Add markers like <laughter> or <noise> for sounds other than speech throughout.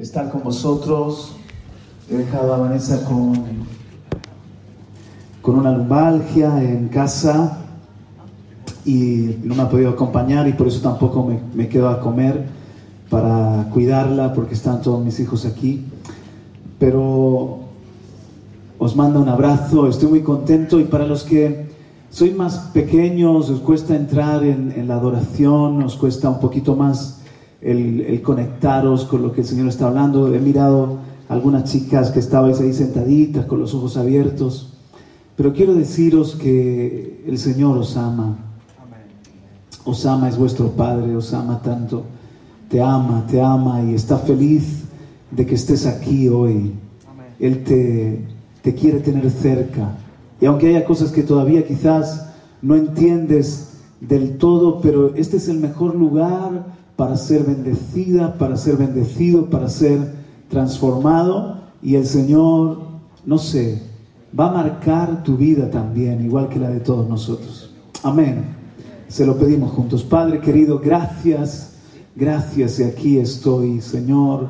estar con vosotros. He dejado a Vanessa con, con una lumbalgia en casa y no me ha podido acompañar y por eso tampoco me, me quedo a comer para cuidarla porque están todos mis hijos aquí. Pero os mando un abrazo, estoy muy contento y para los que sois más pequeños, os cuesta entrar en, en la adoración, os cuesta un poquito más el, conectaros con lo que el Señor está hablando. He mirado algunas chicas que estabais ahí sentaditas con los ojos abiertos, pero quiero deciros que el Señor os ama. Os ama, es vuestro Padre, os ama tanto. Te ama, te ama y está feliz de que estés aquí hoy. Él te, te quiere tener cerca. Y aunque haya cosas que todavía quizás no entiendes del todo, pero este es el mejor lugar para ser bendecida, para ser bendecido, para ser transformado. Y el Señor, no sé, va a marcar tu vida también, igual que la de todos nosotros. Amén. Se lo pedimos juntos. Padre querido, gracias, gracias y aquí estoy, Señor.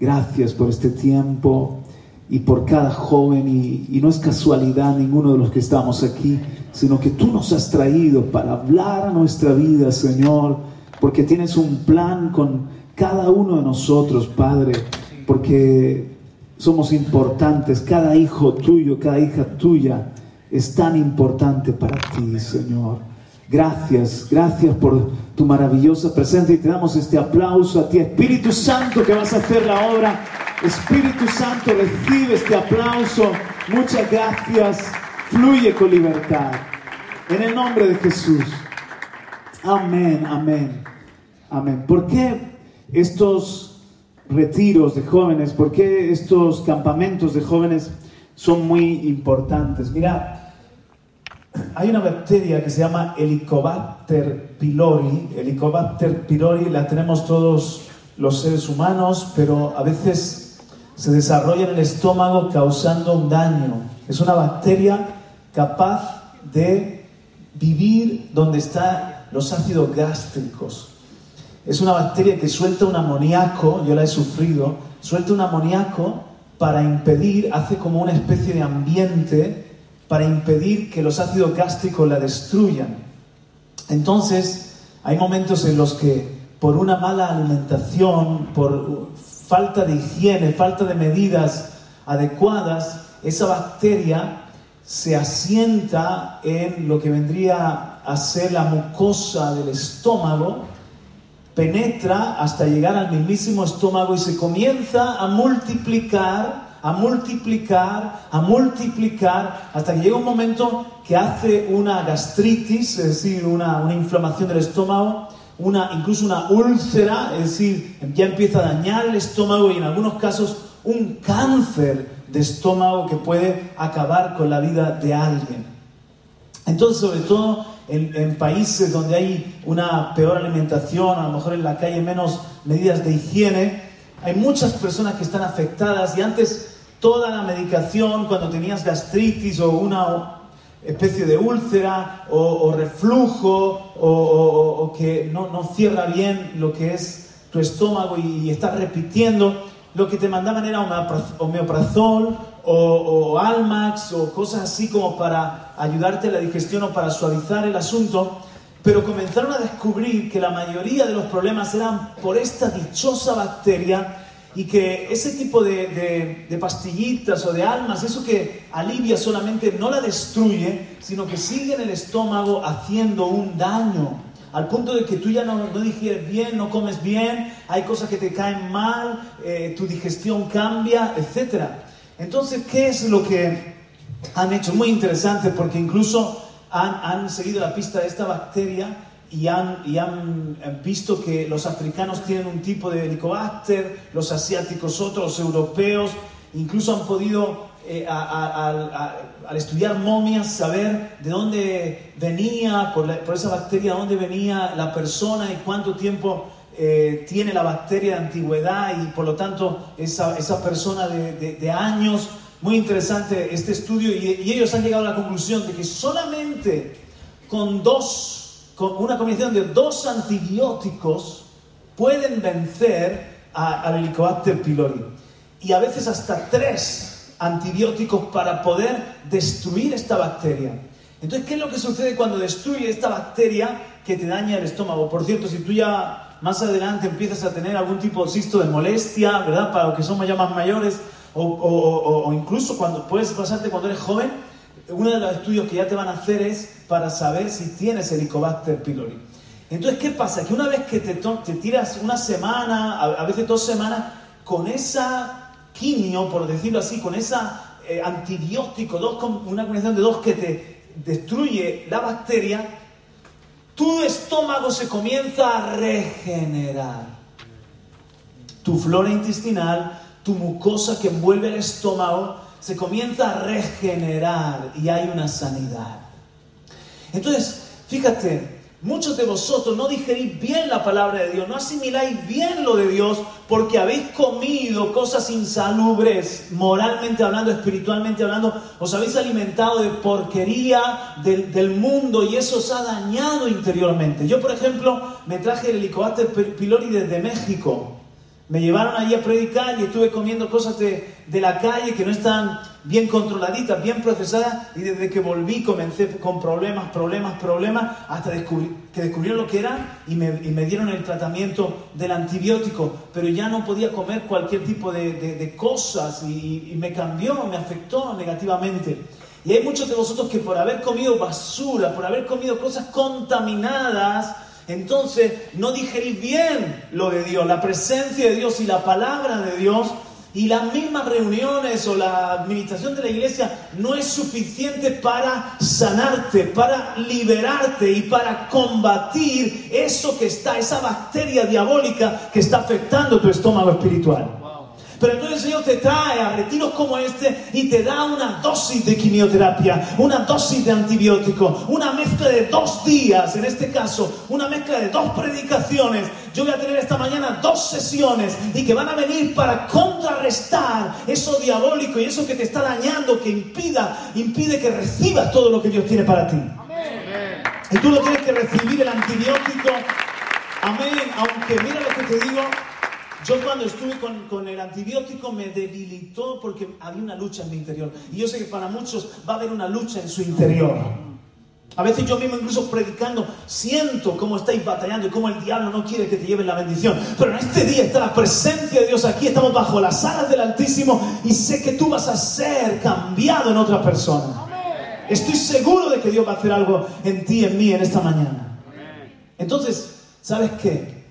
Gracias por este tiempo y por cada joven y, y, no es casualidad ninguno de los que estamos aquí, sino que tú nos has traído para hablar a nuestra vida, Señor, porque tienes un plan con cada uno de nosotros, Padre, porque somos importantes, cada hijo tuyo, cada hija tuya es tan importante para ti, Señor. Gracias, gracias por tu maravillosa presencia y te damos este aplauso a ti, Espíritu Santo, que vas a hacer la obra Espíritu Santo, recibe este aplauso. Muchas gracias. Fluye con libertad. En el nombre de Jesús. Amén, amén, amén. ¿Por qué estos retiros de jóvenes, por qué estos campamentos de jóvenes son muy importantes? Mira, hay una bacteria que se llama Helicobacter pylori. Helicobacter pylori la tenemos todos los seres humanos, pero a veces se desarrolla en el estómago causando un daño. Es una bacteria capaz de vivir donde están los ácidos gástricos. Es una bacteria que suelta un amoníaco, yo la he sufrido, suelta un amoníaco para impedir, hace como una especie de ambiente para impedir que los ácidos gástricos la destruyan. Entonces, hay momentos en los que por una mala alimentación, por falta de higiene, falta de medidas adecuadas, esa bacteria se asienta en lo que vendría a ser la mucosa del estómago, penetra hasta llegar al mismísimo estómago y se comienza a multiplicar, a multiplicar, a multiplicar, hasta que llega un momento que hace una gastritis, es decir, una, una inflamación del estómago, una, incluso una úlcera, es decir, ya empieza a dañar el estómago y en algunos casos un cáncer de estómago que puede acabar con la vida de alguien. Entonces, sobre todo en, países donde hay una peor alimentación, a lo mejor en la calle menos medidas de higiene, hay muchas personas que están afectadas y antes toda la medicación, cuando tenías gastritis o una especie de úlcera o, reflujo o, que no, no, cierra bien lo que es tu estómago y, estás repitiendo, lo que te mandaban era homeoprazol o, Almax o cosas así como para ayudarte a la digestión o para suavizar el asunto, pero comenzaron a descubrir que la mayoría de los problemas eran por esta dichosa bacteria y que ese tipo de, de, pastillitas o de almas, eso que alivia solamente no la destruye, sino que sigue en el estómago haciendo un daño, al punto de que tú ya no, no digieres bien, no comes bien, hay cosas que te caen mal, eh, tu digestión cambia, etc. Entonces, ¿qué es lo que han hecho? Muy interesante porque incluso han, han seguido la pista de esta bacteria y han, y han, visto que los africanos tienen un tipo de helicobacter, los asiáticos otros, los europeos, incluso han podido, eh, al estudiar momias, saber de dónde venía, por, esa bacteria, dónde venía la persona y cuánto tiempo eh, tiene la bacteria de antigüedad y por lo tanto esa, esa persona de, años. Muy interesante este estudio y, ellos han llegado a la conclusión de que solamente con dos una combinación de dos antibióticos pueden vencer al Helicobacter pylori. Y a veces hasta tres antibióticos para poder destruir esta bacteria. Entonces, ¿qué es lo que sucede cuando destruye esta bacteria que te daña el estómago? Por cierto, si tú ya más adelante empiezas a tener algún tipo de cisto de molestia, ¿verdad? Para los que somos ya más mayores, o, incluso cuando puedes pasarte cuando eres joven, uno de los estudios que ya te van a hacer es para saber si tienes Helicobacter pylori. Entonces, ¿qué pasa? Que una vez que te, te tiras una semana, a, veces dos semanas, con esa quimio, por decirlo así, con esa eh, antibiótico, dos, una combinación de dos que te destruye la bacteria, tu estómago se comienza a regenerar. Tu flora intestinal, tu mucosa que envuelve el estómago, se comienza a regenerar y hay una sanidad. Entonces, fíjate, muchos de vosotros no digerís bien la palabra de Dios, no asimiláis bien lo de Dios porque habéis comido cosas insalubres, moralmente hablando, espiritualmente hablando, os habéis alimentado de porquería del, mundo y eso os ha dañado interiormente. Yo, por ejemplo, me traje el helicobacter pylori desde México. Me llevaron allí a predicar y estuve comiendo cosas de, la calle que no están bien controladitas, bien procesadas, y desde que volví comencé con problemas, problemas, problemas, hasta que descubrieron lo que eran y me, dieron el tratamiento del antibiótico, pero ya no podía comer cualquier tipo de, cosas y, y me cambió, me afectó negativamente. Y hay muchos de vosotros que por haber comido basura, por haber comido cosas contaminadas, entonces no digerís bien lo de Dios, la presencia de Dios y la palabra de Dios. Y las mismas reuniones o la administración de la iglesia no es suficiente para sanarte, para liberarte y para combatir eso que está, esa bacteria diabólica que está afectando tu estómago espiritual. Pero entonces Señor te trae a retiros como este y te da una dosis de quimioterapia, una dosis de antibiótico, una mezcla de dos días, en este caso, una mezcla de dos predicaciones. Yo voy a tener esta mañana dos sesiones y que van a venir para contrarrestar eso diabólico y eso que te está dañando, que impida, impide que recibas todo lo que Dios tiene para ti. Y tú lo tienes que recibir el antibiótico. Amén. Aunque mira lo que te digo, yo cuando estuve con, el antibiótico me debilitó porque había una lucha en mi interior. Y yo sé que para muchos va a haber una lucha en su interior. A veces yo mismo incluso predicando siento cómo estáis batallando y cómo el diablo no quiere que te lleven la bendición. Pero en este día está la presencia de Dios aquí, estamos bajo las alas del Altísimo y sé que tú vas a ser cambiado en otra persona. Estoy seguro de que Dios va a hacer algo en ti, en mí, en esta mañana. Entonces, ¿sabes qué?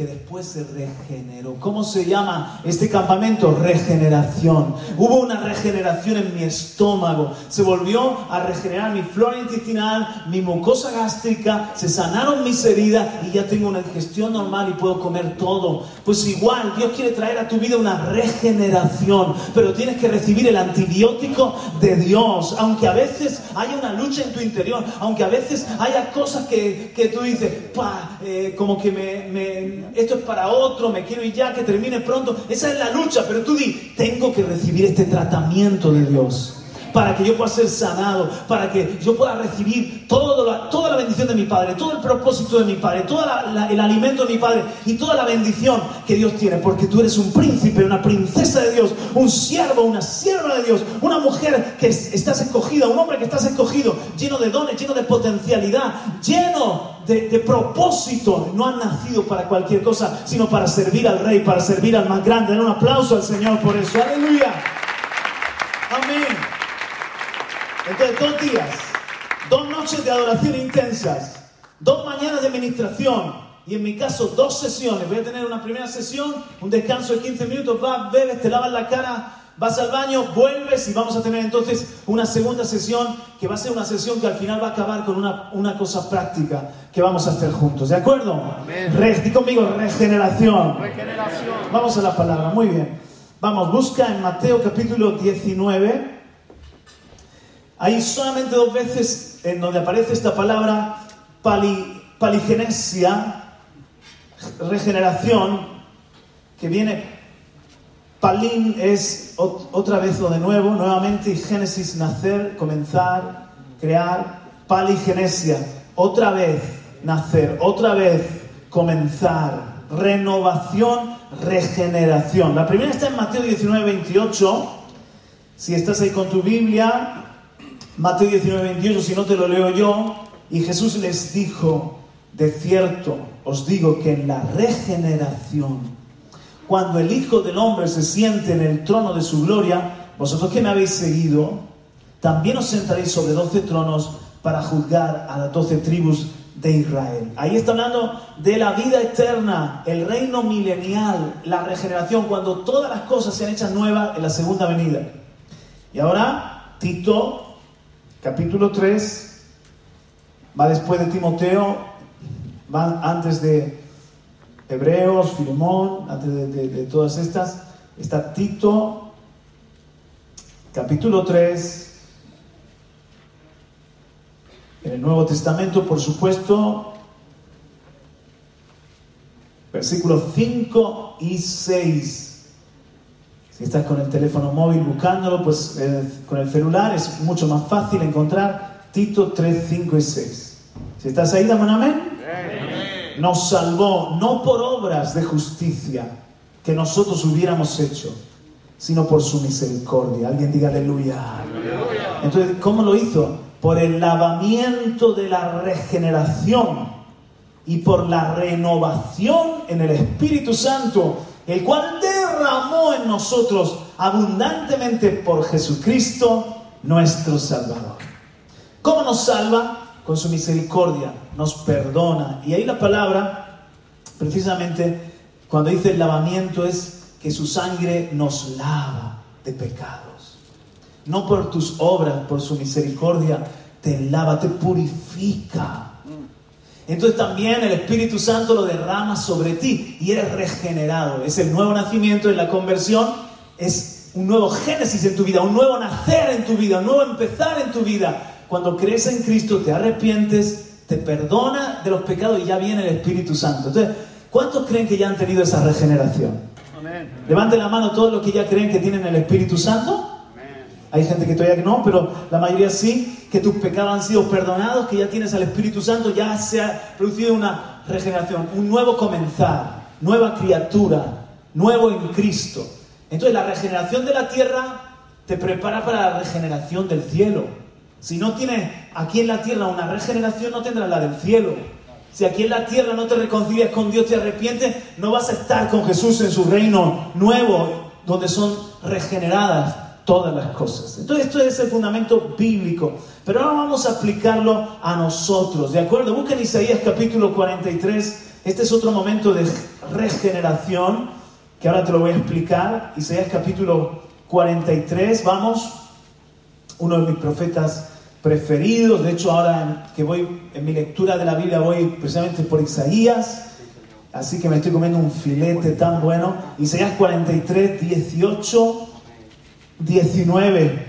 Que después se regeneró. ¿Cómo se llama este campamento? Regeneración. Hubo una regeneración en mi estómago. Se volvió a regenerar mi flora intestinal, mi mucosa gástrica, se sanaron mis heridas y ya tengo una digestión normal y puedo comer todo. Pues igual, Dios quiere traer a tu vida una regeneración, pero tienes que recibir el antibiótico de Dios. Aunque a veces haya una lucha en tu interior, aunque a veces haya cosas que, que tú dices, pa, eh, como que me esto es para otro, me quiero ir ya, que termine pronto. Esa es la lucha, pero tú di, tengo que recibir este tratamiento de Dios para que yo pueda ser sanado, para que yo pueda recibir toda la bendición de mi Padre, todo el propósito de mi Padre, todo el alimento de mi Padre y toda la bendición que Dios tiene, porque tú eres un príncipe, una princesa de Dios, un siervo, una sierva de Dios, una mujer que estás escogida, un hombre que estás escogido, lleno de dones, lleno de potencialidad, lleno de, propósito. No han nacido para cualquier cosa, sino para servir al Rey, para servir al más grande. Un aplauso al Señor por eso. Aleluya. Amén. Entonces, dos días, dos noches de adoración intensas, dos mañanas de ministración y en mi caso dos sesiones. Voy a tener una primera sesión, un descanso de 15 minutos, vas, bebes, te lavas la cara, vas al baño, vuelves y vamos a tener entonces una segunda sesión que va a ser una sesión que al final va a acabar con una, una cosa práctica que vamos a hacer juntos. ¿De acuerdo? Amén. conmigo, regeneración. regeneración. Vamos a la palabra, muy bien. Vamos, busca en Mateo capítulo 19. Hay solamente dos veces en donde aparece esta palabra paligenesia, regeneración, que viene Palín es otra vez lo de nuevo, nuevamente, y Génesis, nacer, comenzar, crear, paligenesia, otra vez nacer, otra vez comenzar, renovación regeneración. La primera está en Mateo 19, 28. Si estás ahí con tu Biblia, Mateo 19, 28, si no te lo leo yo. Y Jesús les dijo, de cierto os digo que en la regeneración, cuando el Hijo del Hombre se siente en el trono de su gloria, vosotros que me habéis seguido, también os sentaréis sobre doce tronos para juzgar a las doce tribus de Israel. Ahí está hablando de la vida eterna, el reino milenial, la regeneración, cuando todas las cosas sean hechas nuevas en la segunda venida. Y ahora, Tito, capítulo 3, va después de Timoteo, va antes de Hebreos, Filemón, antes de, de todas estas, está Tito, capítulo 3, en el Nuevo Testamento, por supuesto, versículos 5 y 6. Si estás con el teléfono móvil buscándolo, pues eh, con el celular es mucho más fácil encontrar Tito 3, 5 y 6. Si estás ahí, dame un amén. Nos salvó no por obras de justicia que nosotros hubiéramos hecho, sino por su misericordia. Alguien diga aleluya. Entonces, ¿cómo lo hizo? por el lavamiento de la regeneración y por la renovación en el Espíritu Santo, el cual derramó en nosotros abundantemente por Jesucristo nuestro Salvador. ¿Cómo nos salva? Con su misericordia, nos perdona. Y ahí la palabra, precisamente, cuando dice el lavamiento, es que su sangre nos lava de pecado no por tus obras, por su misericordia, te lava, te purifica. Entonces también el Espíritu Santo lo derrama sobre ti y eres regenerado. Es el nuevo nacimiento, en la conversión, es un nuevo génesis en tu vida, un nuevo nacer en tu vida, un nuevo empezar en tu vida. Cuando crees en Cristo, te arrepientes, te perdona de los pecados y ya viene el Espíritu Santo. Entonces, ¿cuántos creen que ya han tenido esa regeneración? Amén. Levanten la mano todos los que ya creen que tienen el Espíritu Santo. Hay gente que todavía no, pero la mayoría sí, que tus pecados han sido perdonados, que ya tienes al Espíritu Santo, ya se ha producido una regeneración, un nuevo comenzar, nueva criatura, nuevo en Cristo. Entonces la regeneración de la tierra te prepara para la regeneración del cielo. Si no tienes aquí en la tierra una regeneración, no tendrás la del cielo. Si aquí en la tierra no te reconcilias con Dios, te arrepientes, no vas a estar con Jesús en su reino nuevo, donde son regeneradas todas las cosas. Entonces esto es el fundamento bíblico. Pero ahora vamos a aplicarlo a nosotros, ¿de acuerdo? Busquen Isaías capítulo 43. Este es otro momento de regeneración que ahora te lo voy a explicar. Isaías capítulo 43, vamos. Uno de mis profetas preferidos. De hecho, ahora que voy en mi lectura de la Biblia voy precisamente por Isaías. Así que me estoy comiendo un filete tan bueno. Isaías 43, 18 19.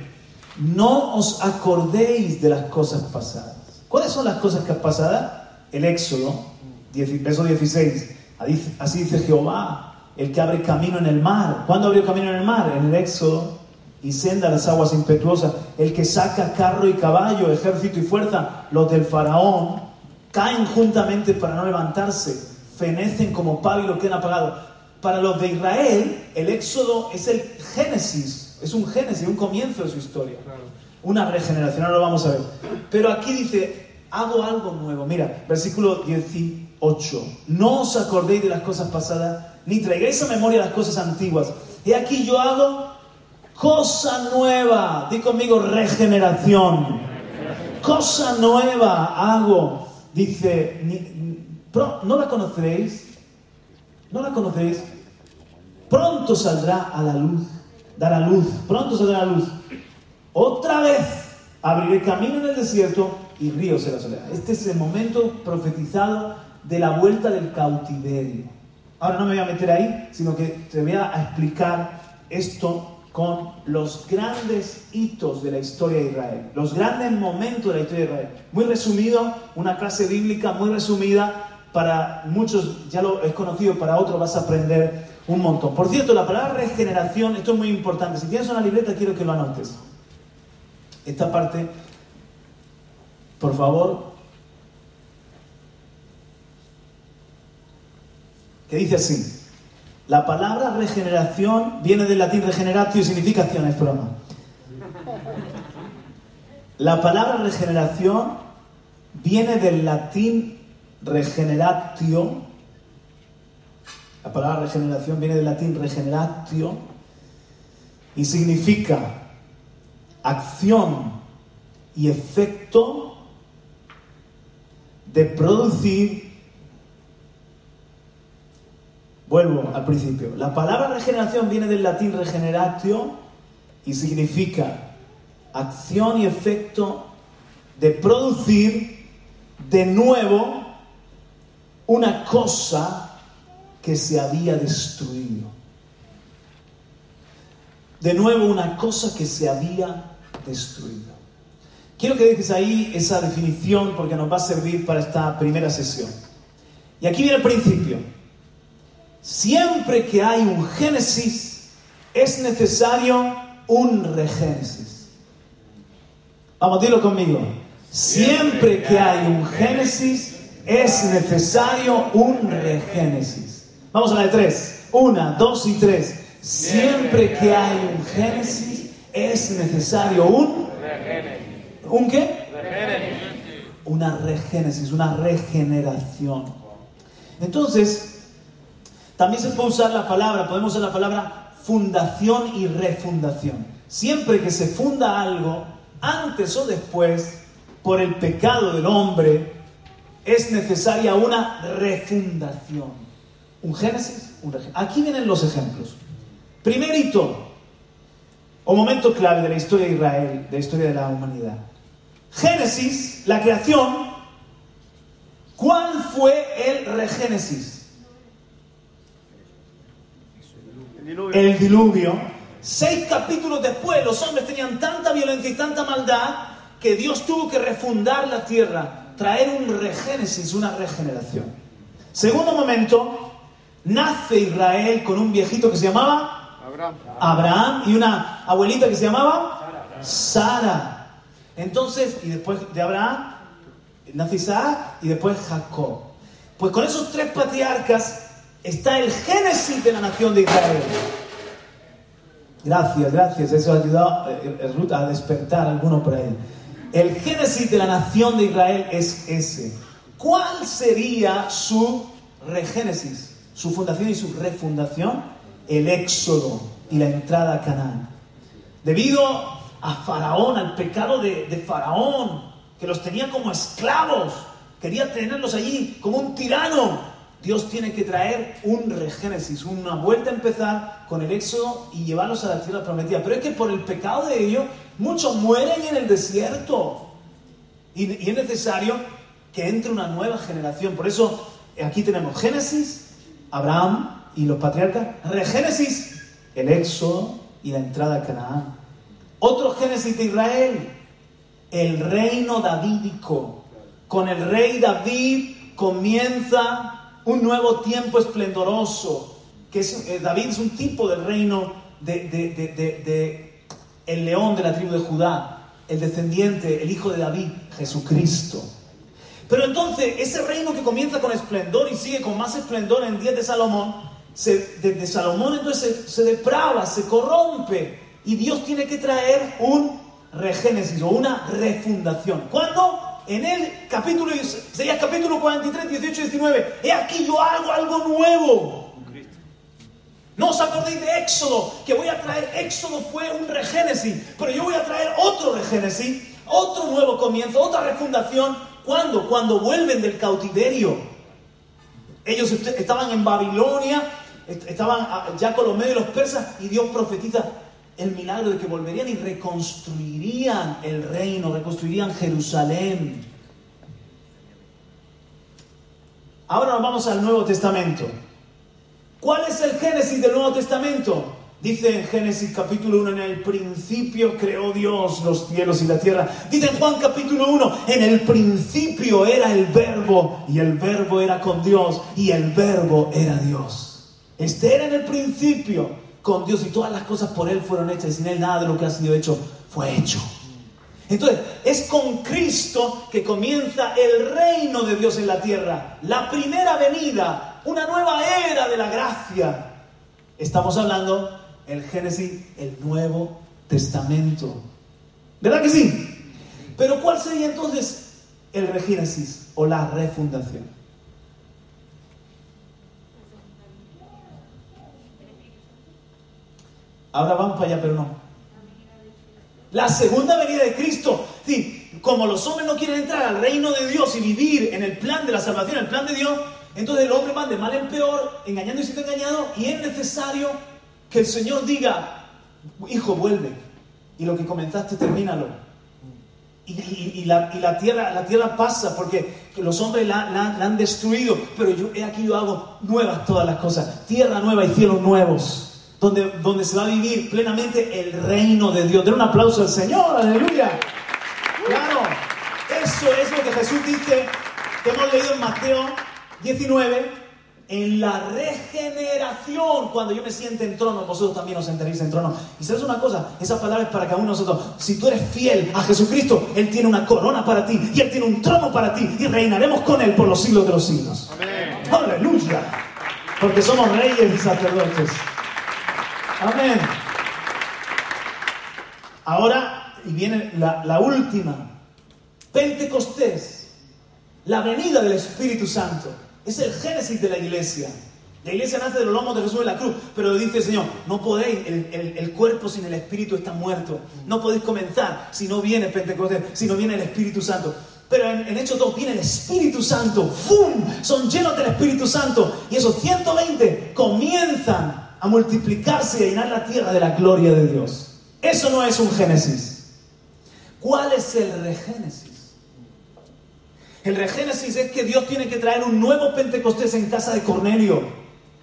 No os acordéis de las cosas pasadas. ¿Cuáles son las cosas que pasadas? El Éxodo, verso 16. Así dice Jehová, el que abre camino en el mar. ¿Cuándo abrió camino en el mar? En el Éxodo. Y senda las aguas impetuosas. El que saca carro y caballo, ejército y fuerza. Los del faraón caen juntamente para no levantarse. Fenecen como pábilo, quedan apagados. Para los de Israel, el Éxodo es el Génesis es un génesis, un comienzo de su historia. Una regeneración, ahora lo vamos a ver. Pero aquí dice, hago algo nuevo. Mira, versículo 18. No os acordéis de las cosas pasadas, ni traigáis a memoria las cosas antiguas. Y aquí yo hago cosa nueva. Di conmigo regeneración. Cosa nueva hago. Dice, ¿no la conoceréis? ¿No la conocéis? Pronto saldrá a la luz dará luz, pronto se dará luz. Otra vez abriré camino en el desierto y ríos en la soledad. Este es el momento profetizado de la vuelta del cautiverio. Ahora no me voy a meter ahí, sino que te voy a explicar esto con los grandes hitos de la historia de Israel, los grandes momentos de la historia de Israel. Muy resumido, una clase bíblica muy resumida, para muchos ya lo es conocido, para otros vas a aprender un montón. Por cierto, la palabra regeneración, esto es muy importante. Si tienes una libreta, quiero que lo anotes. Esta parte, por favor, que dice así. La palabra regeneración viene del latín regeneratio y significa acción, es broma. La palabra regeneración viene del latín regeneratio. La palabra regeneración viene del latín regeneratio y significa acción y efecto de producir. Vuelvo al principio. La palabra regeneración viene del latín regeneratio y significa acción y efecto de producir de nuevo una cosa que se había destruido. De nuevo una cosa que se había destruido. Quiero que dejes ahí esa definición porque nos va a servir para esta primera sesión. Y aquí viene el principio. Siempre que hay un génesis, es necesario un regénesis. Vamos, dilo conmigo. Siempre que hay un génesis, es necesario un regénesis. Vamos a la de tres. Una, dos y tres. Siempre que hay un génesis, es necesario un ¿Un qué? Una regénesis, una regeneración. Entonces, también se puede usar la palabra, podemos usar la palabra fundación y refundación. Siempre que se funda algo, antes o después, por el pecado del hombre, es necesaria una refundación. Un génesis, un regénesis. Aquí vienen los ejemplos. Primerito, o momento clave de la historia de Israel, de la historia de la humanidad. Génesis, la creación, ¿cuál fue el regénesis? El diluvio. Seis capítulos después los hombres tenían tanta violencia y tanta maldad que Dios tuvo que refundar la tierra, traer un regénesis, una regeneración. Segundo momento, nace Israel con un viejito que se llamaba Abraham, Abraham y una abuelita que se llamaba Sara. Entonces, y después de Abraham, nace Isaac y después Jacob. Pues con esos tres patriarcas está el génesis de la nación de Israel. Gracias, gracias. Eso ha ayudado eh, eh, Ruth a despertar a alguno por ahí. El génesis de la nación de Israel es ese. ¿Cuál sería su regénesis? Su fundación y su refundación. El éxodo y la entrada a Canaán. Debido a Faraón, al pecado de, Faraón, que los tenía como esclavos, quería tenerlos allí como un tirano. Dios tiene que traer un regénesis, una vuelta a empezar con el éxodo y llevarlos a la tierra prometida. Pero es que por el pecado de ellos, muchos mueren en el desierto. Y es necesario que entre una nueva generación. Por eso aquí tenemos Génesis, Abraham y los patriarcas, Regénesis, el éxodo y la entrada a Canaán. Otro Génesis de Israel, el reino davídico. Con el rey David comienza un nuevo tiempo esplendoroso, que es, eh, David es un tipo del reino de, de, el león de la tribu de Judá, el descendiente, el hijo de David, Jesucristo. Pero entonces, ese reino que comienza con esplendor y sigue con más esplendor en días de Salomón, se, desde Salomón entonces se deprava, se corrompe, y Dios tiene que traer un regénesis o una refundación. ¿Cuándo? En el capítulo, sería capítulo 43, 18 y 19. He aquí yo hago algo nuevo. No os acordéis de Éxodo, que voy a traer, Éxodo fue un regénesis, pero yo voy a traer otro regénesis, otro nuevo comienzo, otra refundación. ¿Cuándo? Cuando vuelven del cautiverio. Ellos estaban en Babilonia, estaban ya con los medios los persas y Dios profetiza, el milagro de que volverían y reconstruirían el reino, reconstruirían Jerusalén. Ahora nos vamos al Nuevo Testamento. ¿Cuál es el génesis del Nuevo Testamento? Dice en Génesis capítulo 1, en el principio creó Dios los cielos y la tierra. Dice en Juan capítulo 1, en el principio era el verbo y el verbo era con Dios y el verbo era Dios. Este era en el principio con Dios y todas las cosas por Él fueron hechas y sin Él nada de lo que ha sido hecho fue hecho. Entonces, es con Cristo que comienza el reino de Dios en la tierra, la primera venida, una nueva era de la gracia. Estamos hablando el Génesis, el Nuevo Testamento. ¿Verdad que sí? Pero ¿cuál sería entonces el regénesis o la refundación? Ahora vamos para allá, pero no. La segunda venida de Cristo. Sí, como los hombres no quieren entrar al reino de Dios y vivir en el plan de la salvación, el plan de Dios, entonces el hombre va de mal en peor, engañando y siendo engañado, y es necesario que el Señor diga, hijo, vuelve, y lo que comenzaste, termínalo. Y, la, tierra, pasa porque los hombres la, han destruido, pero yo he aquí yo hago nuevas todas las cosas, tierra nueva y cielos nuevos donde, donde se va a vivir plenamente el reino de Dios. Den un aplauso al Señor, aleluya. Claro, eso es lo que Jesús dice, que hemos leído en Mateo 19, en la regeneración, cuando yo me siente en trono, vosotros también os sentaréis en trono. Y sabes una cosa, esa palabra es para cada uno de nosotros. Si tú eres fiel a Jesucristo, Él tiene una corona para ti y Él tiene un trono para ti y reinaremos con Él por los siglos de los siglos. Amén. Aleluya. Porque somos reyes y sacerdotes. Amén. Ahora, y viene la, última, Pentecostés, la venida del Espíritu Santo. Es el génesis de la iglesia. La iglesia nace de los lomos de Jesús en la cruz, pero dice el Señor, no podéis, el, cuerpo sin el Espíritu está muerto. No podéis comenzar si no viene Pentecostés, si no viene el Espíritu Santo. Pero en, en Hechos 2 viene el Espíritu Santo, ¡fum! Son llenos del Espíritu Santo. Y esos 120 comienzan a multiplicarse y a llenar la tierra de la gloria de Dios. Eso no es un Génesis. ¿Cuál es el regénesis? El regénesis es que Dios tiene que traer un nuevo Pentecostés en casa de Cornelio.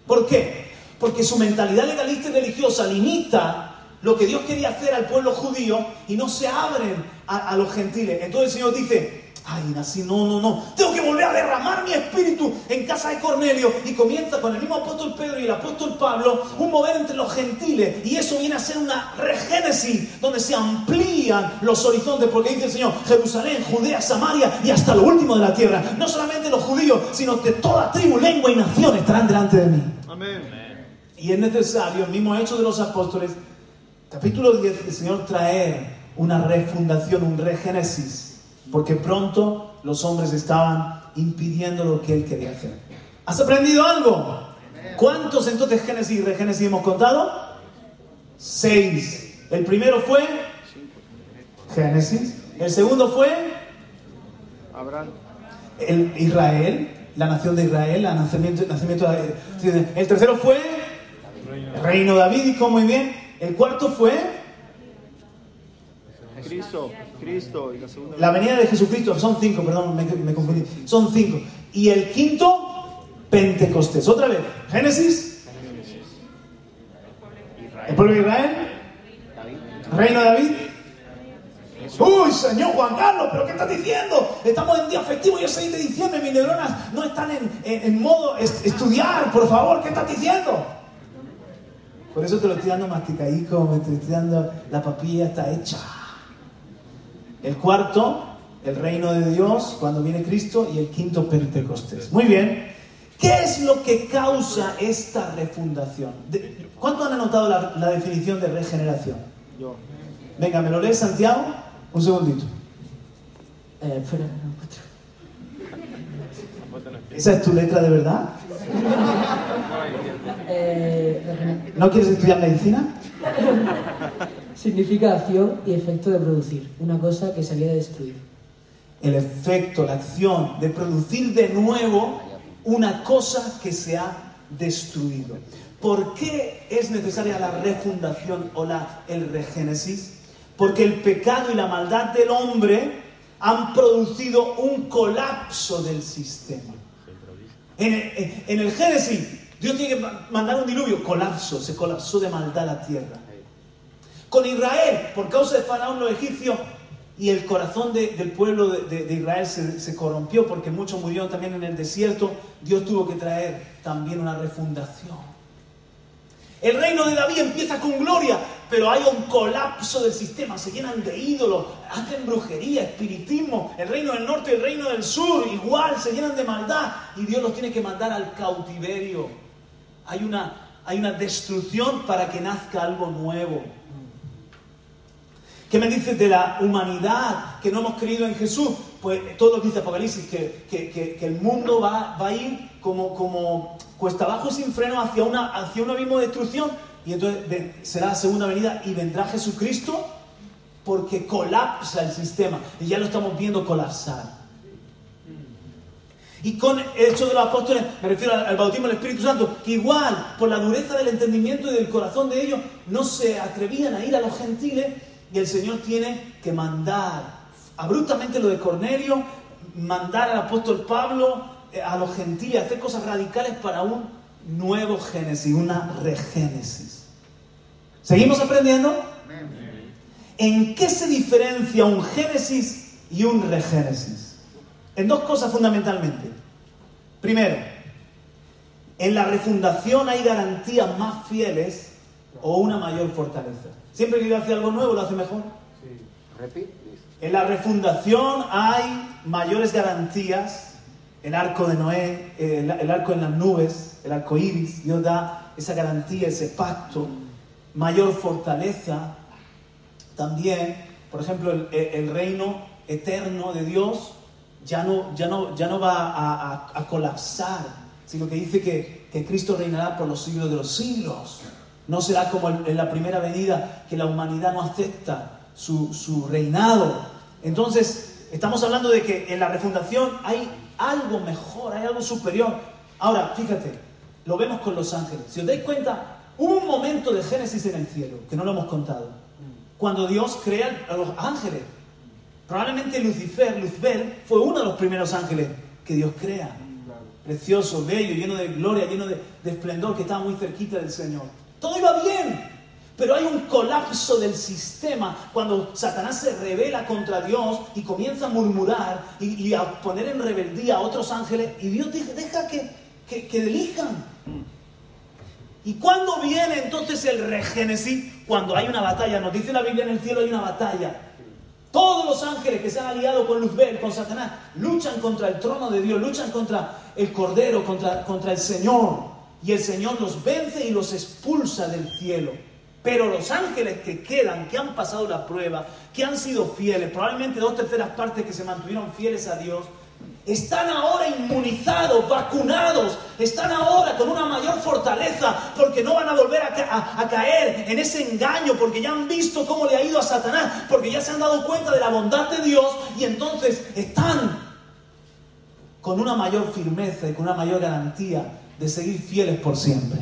¿Por qué? Porque su mentalidad legalista y religiosa limita lo que Dios quería hacer al pueblo judío y no se abren a, a los gentiles. Entonces el Señor dice, Ay, así, no, no, no. Tengo que volver a derramar mi espíritu en casa de Cornelio. Y comienza con el mismo apóstol Pedro y el apóstol Pablo un mover entre los gentiles. Y eso viene a ser una regénesis donde se amplían los horizontes. Porque dice el Señor, Jerusalén, Judea, Samaria y hasta lo último de la tierra. No solamente los judíos, sino que toda tribu, lengua y nación estarán delante de mí. Amén. Y es necesario, el mismo hecho de los apóstoles, capítulo 10, el Señor traer una refundación, un regénesis porque pronto los hombres estaban impidiendo lo que él quería hacer. ¿Has aprendido algo? ¿Cuántos entonces Génesis y Regénesis hemos contado? Seis. El primero fue Génesis. El segundo fue Abraham. El Israel, la nación de Israel, el nacimiento, nacimiento de... El tercero fue el reino davídico, muy bien. El cuarto fue Cristo, Cristo y la segunda. La venida de Jesucristo, son cinco, perdón, me, confundí. Son cinco. Y el quinto, Pentecostés. Otra vez, Génesis. El pueblo de Israel. Reino de David. Uy, señor Juan Carlos, pero ¿qué estás diciendo? Estamos en día festivo y es 6 de diciembre, mis neuronas no están en, modo estudiar, por favor, ¿qué estás diciendo? Por eso te lo estoy dando masticadico, me estoy dando, la papilla está hecha. El cuarto, el reino de Dios, cuando viene Cristo, y el quinto, Pentecostés. Muy bien. ¿Qué es lo que causa esta refundación? ¿Cuántos han anotado la, definición de regeneración? Yo. Venga, ¿me lo lees, Santiago? Un segundito. Eh, ¿Esa es tu letra de verdad? Eh, ¿No quieres estudiar medicina? <laughs> Significa acción y efecto de producir, una cosa que se había de destruir. El efecto, la acción de producir de nuevo una cosa que se ha destruido. ¿Por qué es necesaria la refundación o la, el regénesis? Porque el pecado y la maldad del hombre han producido un colapso del sistema. En el, en el Génesis, Dios tiene que mandar un diluvio, colapso, se colapsó de maldad la tierra con Israel por causa de Faraón los egipcios y el corazón del pueblo de, Israel se, corrompió porque muchos murieron también en el desierto. Dios tuvo que traer también una refundación. El reino de David empieza con gloria, pero hay un colapso del sistema, se llenan de ídolos, hacen brujería, espiritismo. El reino del norte y el reino del sur igual se llenan de maldad y Dios los tiene que mandar al cautiverio. Hay una hay una destrucción para que nazca algo nuevo. ¿Qué me dices de la humanidad que no hemos creído en Jesús? Pues todo lo dice Apocalipsis, que, que- que- el mundo va, va a ir como, como cuesta abajo sin freno hacia, una, hacia un abismo de destrucción. Y entonces será la segunda venida y vendrá Jesucristo porque colapsa el sistema. Y ya lo estamos viendo colapsar. Y con el hecho de los apóstoles, me refiero al bautismo del Espíritu Santo, que igual, por la dureza del entendimiento y del corazón de ellos, no se atrevían a ir a los gentiles y el Señor tiene que mandar abruptamente lo de Cornelio, mandar al apóstol Pablo eh, a los gentiles, hacer cosas radicales para un nuevo génesis, una regénesis. ¿Seguimos aprendiendo? ¿En qué se diferencia un génesis y un regénesis? En dos cosas fundamentalmente. Primero, en la refundación hay garantías más fieles o una mayor fortaleza. Siempre que Dios hace algo nuevo, lo hace mejor. En la refundación hay mayores garantías. El arco de Noé, el, el arco en las nubes, el arco iris, Dios da esa garantía, ese pacto, mayor fortaleza. También, por ejemplo, el, el reino eterno de Dios ya no, ya no, ya no va a, a- a colapsar, sino que dice que, que Cristo reinará por los siglos de los siglos. No será como en la primera venida, que la humanidad no acepta su, su reinado. Entonces, estamos hablando de que en la refundación hay algo mejor, hay algo superior. Ahora, fíjate, lo vemos con los ángeles. Si os dais cuenta, hubo un momento de Génesis en el cielo, que no lo hemos contado, cuando Dios crea a los ángeles. Probablemente Lucifer, Luzbel, fue uno de los primeros ángeles que Dios crea. Precioso, bello, lleno de gloria, lleno de, de esplendor, que estaba muy cerquita del Señor. Todo iba bien, pero hay un colapso del sistema cuando Satanás se revela contra Dios y comienza a murmurar y, a poner en rebeldía a otros ángeles y Dios deja, deja que, que, que. ¿Y cuándo viene entonces el regénesis? Cuando hay una batalla. Nos dice la Biblia en el cielo hay una batalla. Todos los ángeles que se han aliado con Luzbel, con Satanás, luchan contra el trono de Dios, luchan contra el Cordero, contra, contra el Señor. Y el Señor los vence y los expulsa del cielo. Pero los ángeles que quedan, que han pasado la prueba, que han sido fieles, probablemente dos terceras partes que se mantuvieron fieles a Dios, están ahora inmunizados, vacunados, están ahora con una mayor fortaleza porque no van a volver a, a caer en ese engaño, porque ya han visto cómo le ha ido a Satanás, porque ya se han dado cuenta de la bondad de Dios y entonces están con una mayor firmeza y con una mayor garantía de seguir fieles por siempre.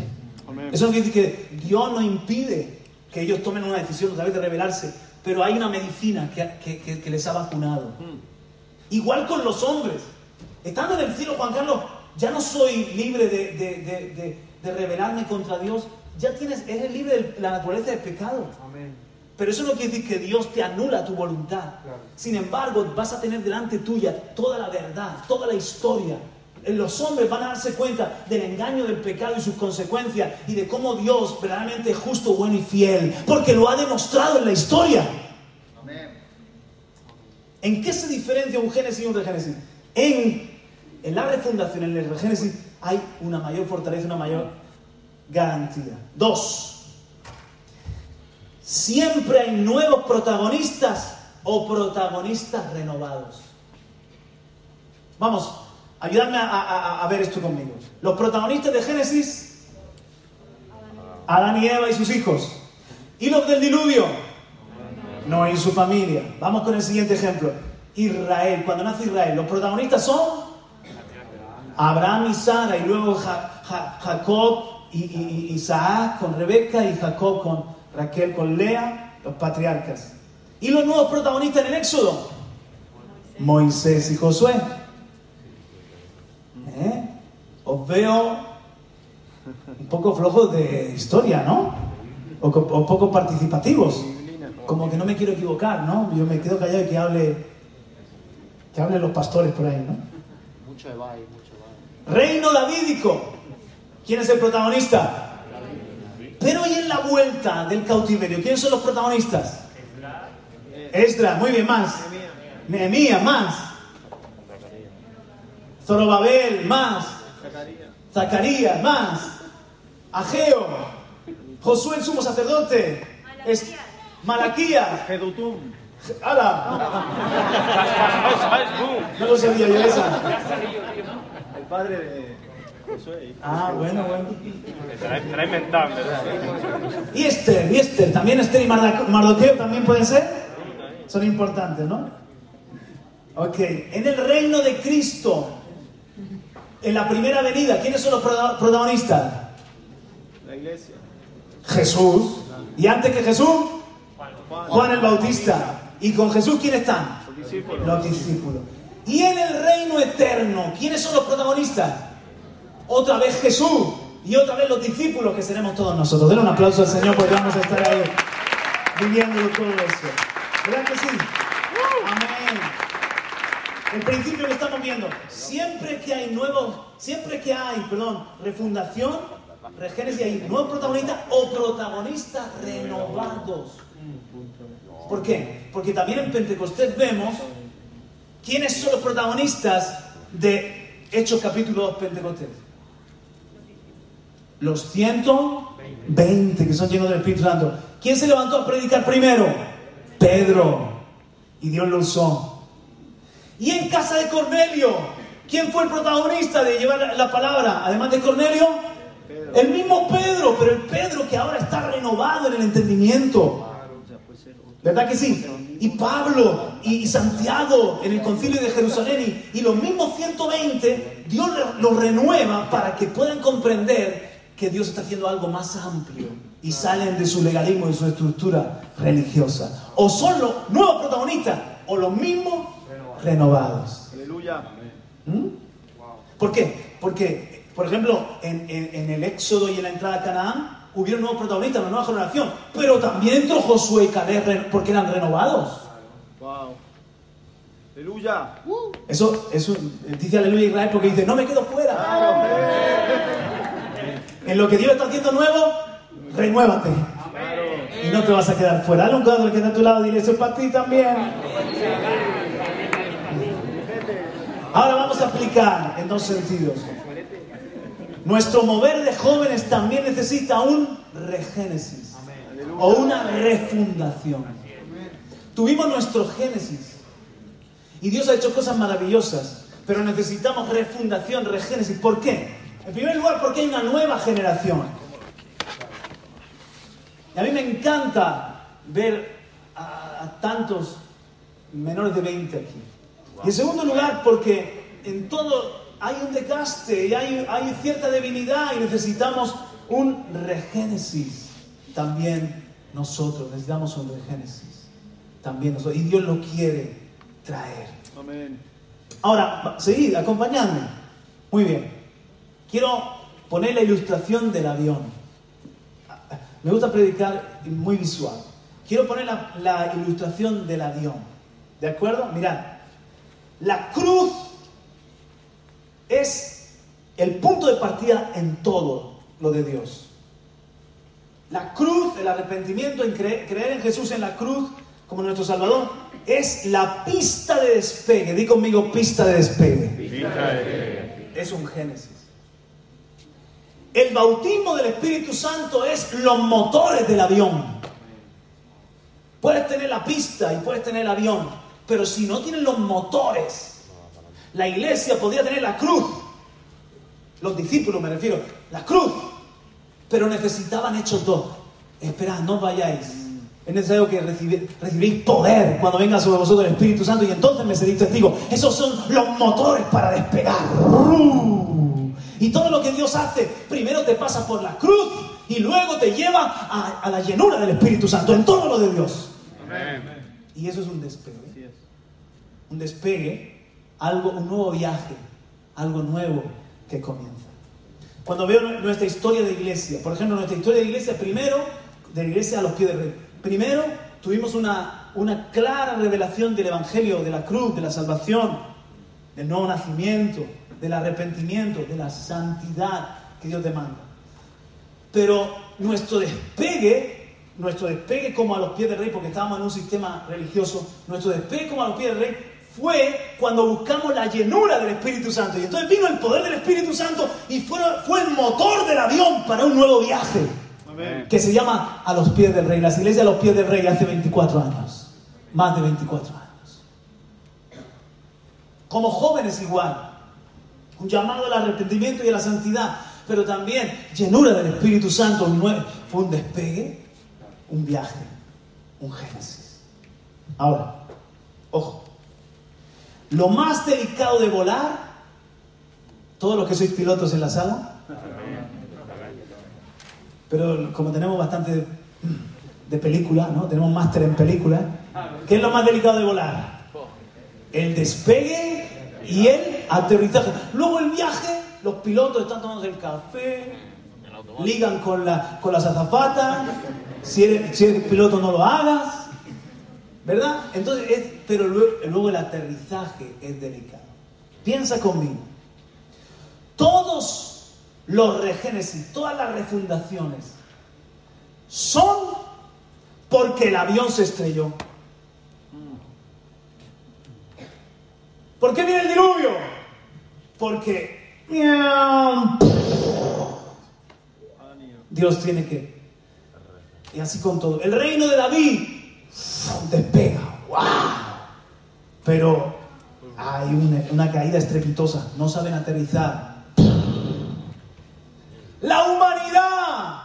Amén. Eso no quiere decir que Dios no impide que ellos tomen una decisión otra vez de rebelarse, pero hay una medicina que, que- que- que les ha vacunado. Igual con los hombres. Estando en el cielo, Juan Carlos, ya no soy libre de, de- de- de- de rebelarme contra Dios. Ya tienes, eres libre de la naturaleza del pecado. Amén. Pero eso no quiere decir que Dios te anula tu voluntad. Claro. Sin embargo, vas a tener delante tuya toda la verdad, toda la historia. Los hombres van a darse cuenta del engaño del pecado y sus consecuencias y de cómo Dios verdaderamente es justo, bueno y fiel, porque lo ha demostrado en la historia. Amén. ¿En qué se diferencia un Génesis y un Regénesis? En, en la refundación, en el Regénesis, hay una mayor fortaleza, una mayor garantía. Dos, siempre hay nuevos protagonistas o protagonistas renovados. Vamos, ayudadme a, ver esto conmigo. Los protagonistas de Génesis, Adán y Eva y sus hijos. Y los del diluvio, no y su familia. Vamos con el siguiente ejemplo. Israel. Cuando nace Israel, los protagonistas son Abraham y Sara, y luego Ja- Ja- Jacob y- y Isaac con Rebeca y Jacob con Raquel con Lea, los patriarcas. Y los nuevos protagonistas en el Éxodo, Moisés y Josué. Os veo un poco flojos de historia, ¿no? O, co- o poco participativos. Como que no me quiero equivocar, ¿no? Yo me quedo callado y que hable, que hablen los pastores por ahí, ¿no? Mucho bye, mucho bye. Reino davídico. ¿Quién es el protagonista? Pero y en la vuelta del cautiverio, ¿quiénes son los protagonistas? Esdras, muy bien, más. Nehemías, más. Zorobabel, más. Zacarías, más. Ageo, Josué el sumo sacerdote, es Malaquías, Gedutum. ¡Hala! <laughs> No lo sabía yo esa. El padre de Josué. Ah, bueno, bueno. Inventado, ¿verdad? Y Esther, y Esther, también Esther y Mardoqueo también pueden ser. Son importantes, ¿no? Ok, en el reino de Cristo, en la primera venida, ¿quiénes son los protagonistas? La iglesia. Jesús. Y antes que Jesús, Juan. El Bautista. ¿Y con Jesús quién están? Los discípulos. Los discípulos. Y en el reino eterno, ¿quiénes son los protagonistas? Otra vez Jesús y otra vez los discípulos que seremos todos nosotros. Den un aplauso al Señor porque vamos a estar ahí viviendo todo eso. ¿Verdad que sí? Amén. El principio que estamos viendo, siempre que hay nuevos, siempre que hay, perdón, refundación, regénesis, hay nuevos protagonistas o protagonistas renovados. ¿Por qué? Porque también en Pentecostés vemos quiénes son los protagonistas de Hechos capítulo 2 Pentecostés. Los 120 que son llenos del Espíritu Santo. ¿Quién se levantó a predicar primero? Pedro. Y Dios lo usó. Y en casa de Cornelio, ¿quién fue el protagonista de llevar la- la palabra? Además de Cornelio, el mismo Pedro, pero el Pedro que ahora está renovado en el entendimiento. ¿Verdad que sí? Y Pablo y, Santiago en el concilio de Jerusalén y, y los mismos 120, Dios los renueva para que puedan comprender que Dios está haciendo algo más amplio y salen de su legalismo y su estructura religiosa. O son los nuevos protagonistas o los mismos renovados. Aleluya. ¿Mm? ¿Por qué? Porque, por ejemplo, en, en- en el Éxodo y en la entrada a Canaán hubieron nuevos protagonistas, una nueva generación, pero también entró Josué y Caleb porque eran renovados. Wow. Aleluya. Eso, eso dice aleluya Israel porque dice, no me quedo fuera. <laughs> En lo que Dios está haciendo nuevo, renuévate. Y no te vas a quedar fuera. Dale un cuadro al que está a tu lado y dile, eso es para ti también. Ahora vamos a aplicar en dos sentidos. Nuestro mover de jóvenes también necesita un regénesis o una refundación. Tuvimos nuestro génesis y Dios ha hecho cosas maravillosas, pero necesitamos refundación, regénesis. ¿Por qué? En primer lugar, porque hay una nueva generación. Y a mí me encanta ver a, a tantos menores de 20 aquí. Y en segundo lugar, porque en todo hay un desgaste y hay, hay cierta debilidad y necesitamos un regénesis. También nosotros necesitamos un regénesis. También nosotros. Y Dios lo quiere traer. Amén. Ahora, seguid, acompañadme. Muy bien. Quiero poner la ilustración del avión. Me gusta predicar muy visual. Quiero poner la, la ilustración del avión. ¿De acuerdo? Mirad. La cruz es el punto de partida en todo lo de Dios. La cruz, el arrepentimiento, en cre- creer en Jesús en la cruz como nuestro Salvador, es la pista de despegue. Di conmigo, pista de despegue. Es un génesis. El bautismo del Espíritu Santo es los motores del avión. Puedes tener la pista y puedes tener el avión, pero si no tienes los motores, la iglesia podría tener la cruz. Los discípulos me refiero, la cruz. Pero necesitaban hechos dos. Esperad, no vayáis. Es necesario que recibi- recibáis poder cuando venga sobre vosotros el Espíritu Santo y entonces me seréis testigos. Esos son los motores para despegar. Y todo lo que Dios hace, primero te pasa por la cruz y luego te lleva a, a la llenura del Espíritu Santo en todo lo de Dios. Y eso es un despegue. Un despegue, algo, un nuevo viaje, algo nuevo que comienza. Cuando veo nu- nuestra historia de iglesia, por ejemplo, nuestra historia de iglesia, primero, de iglesia a los pies del rey, primero tuvimos una, una clara revelación del Evangelio, de la cruz, de la salvación, del nuevo nacimiento, del arrepentimiento, de la santidad que Dios demanda. Pero nuestro despegue, nuestro despegue como a los pies del rey, porque estábamos en un sistema religioso, nuestro despegue como a los pies del rey fue cuando buscamos la llenura del Espíritu Santo. Y entonces vino el poder del Espíritu Santo y fue, fue el motor del avión para un nuevo viaje que se llama A los pies del rey. Las iglesias a los pies del rey hace 24 años, más de 24 años. Como jóvenes igual, un llamado al arrepentimiento y a la santidad, pero también llenura del Espíritu Santo. Fue un despegue, un viaje, un génesis. Ahora, ojo, lo más delicado de volar, todos los que sois pilotos en la sala, pero como tenemos bastante de película, ¿no? Tenemos máster en película. ¿Qué es lo más delicado de volar? El despegue y el aterrizaje. Luego el viaje, los pilotos están tomando el café, ligan con, la, con las azafatas. Si eres, si eres piloto no lo hagas. ¿Verdad? Entonces, es, pero luego, luego el aterrizaje es delicado. Piensa conmigo. Todos los regénesis, todas las refundaciones, son porque el avión se estrelló. ¿Por qué viene el diluvio? Porque Dios tiene que. Y así con todo. El reino de David despega. ¡Wow! Pero hay una, una caída estrepitosa. No saben aterrizar la humanidad.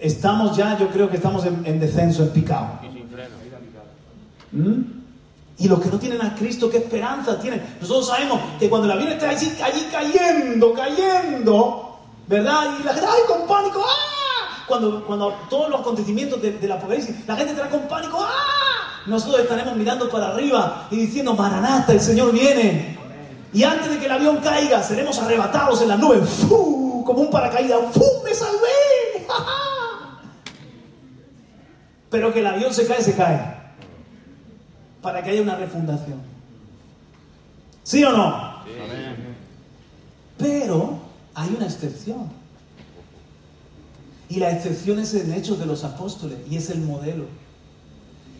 Estamos ya, yo creo que estamos en, descenso, en picado. ¿Mm? Y los que no tienen a Cristo, ¿qué esperanza tienen? Nosotros sabemos que cuando la vida está allí, allí cayendo, cayendo, ¿verdad? Y la gente, ¡ay, con pánico! ¡ah! Cuando, cuando todos los acontecimientos del de Apocalipsis, la gente estará con pánico, ¡ah! Nosotros estaremos mirando para arriba y diciendo, Maranata, el Señor viene. Y antes de que el avión caiga, seremos arrebatados en la nube, como un paracaídas. ¡Fu! ¡Me salvé! <laughs> Pero que el avión se cae, se cae. Para que haya una refundación. ¿Sí o no? Pero hay una excepción. Y la excepción es en Hechos de los Apóstoles y es el modelo.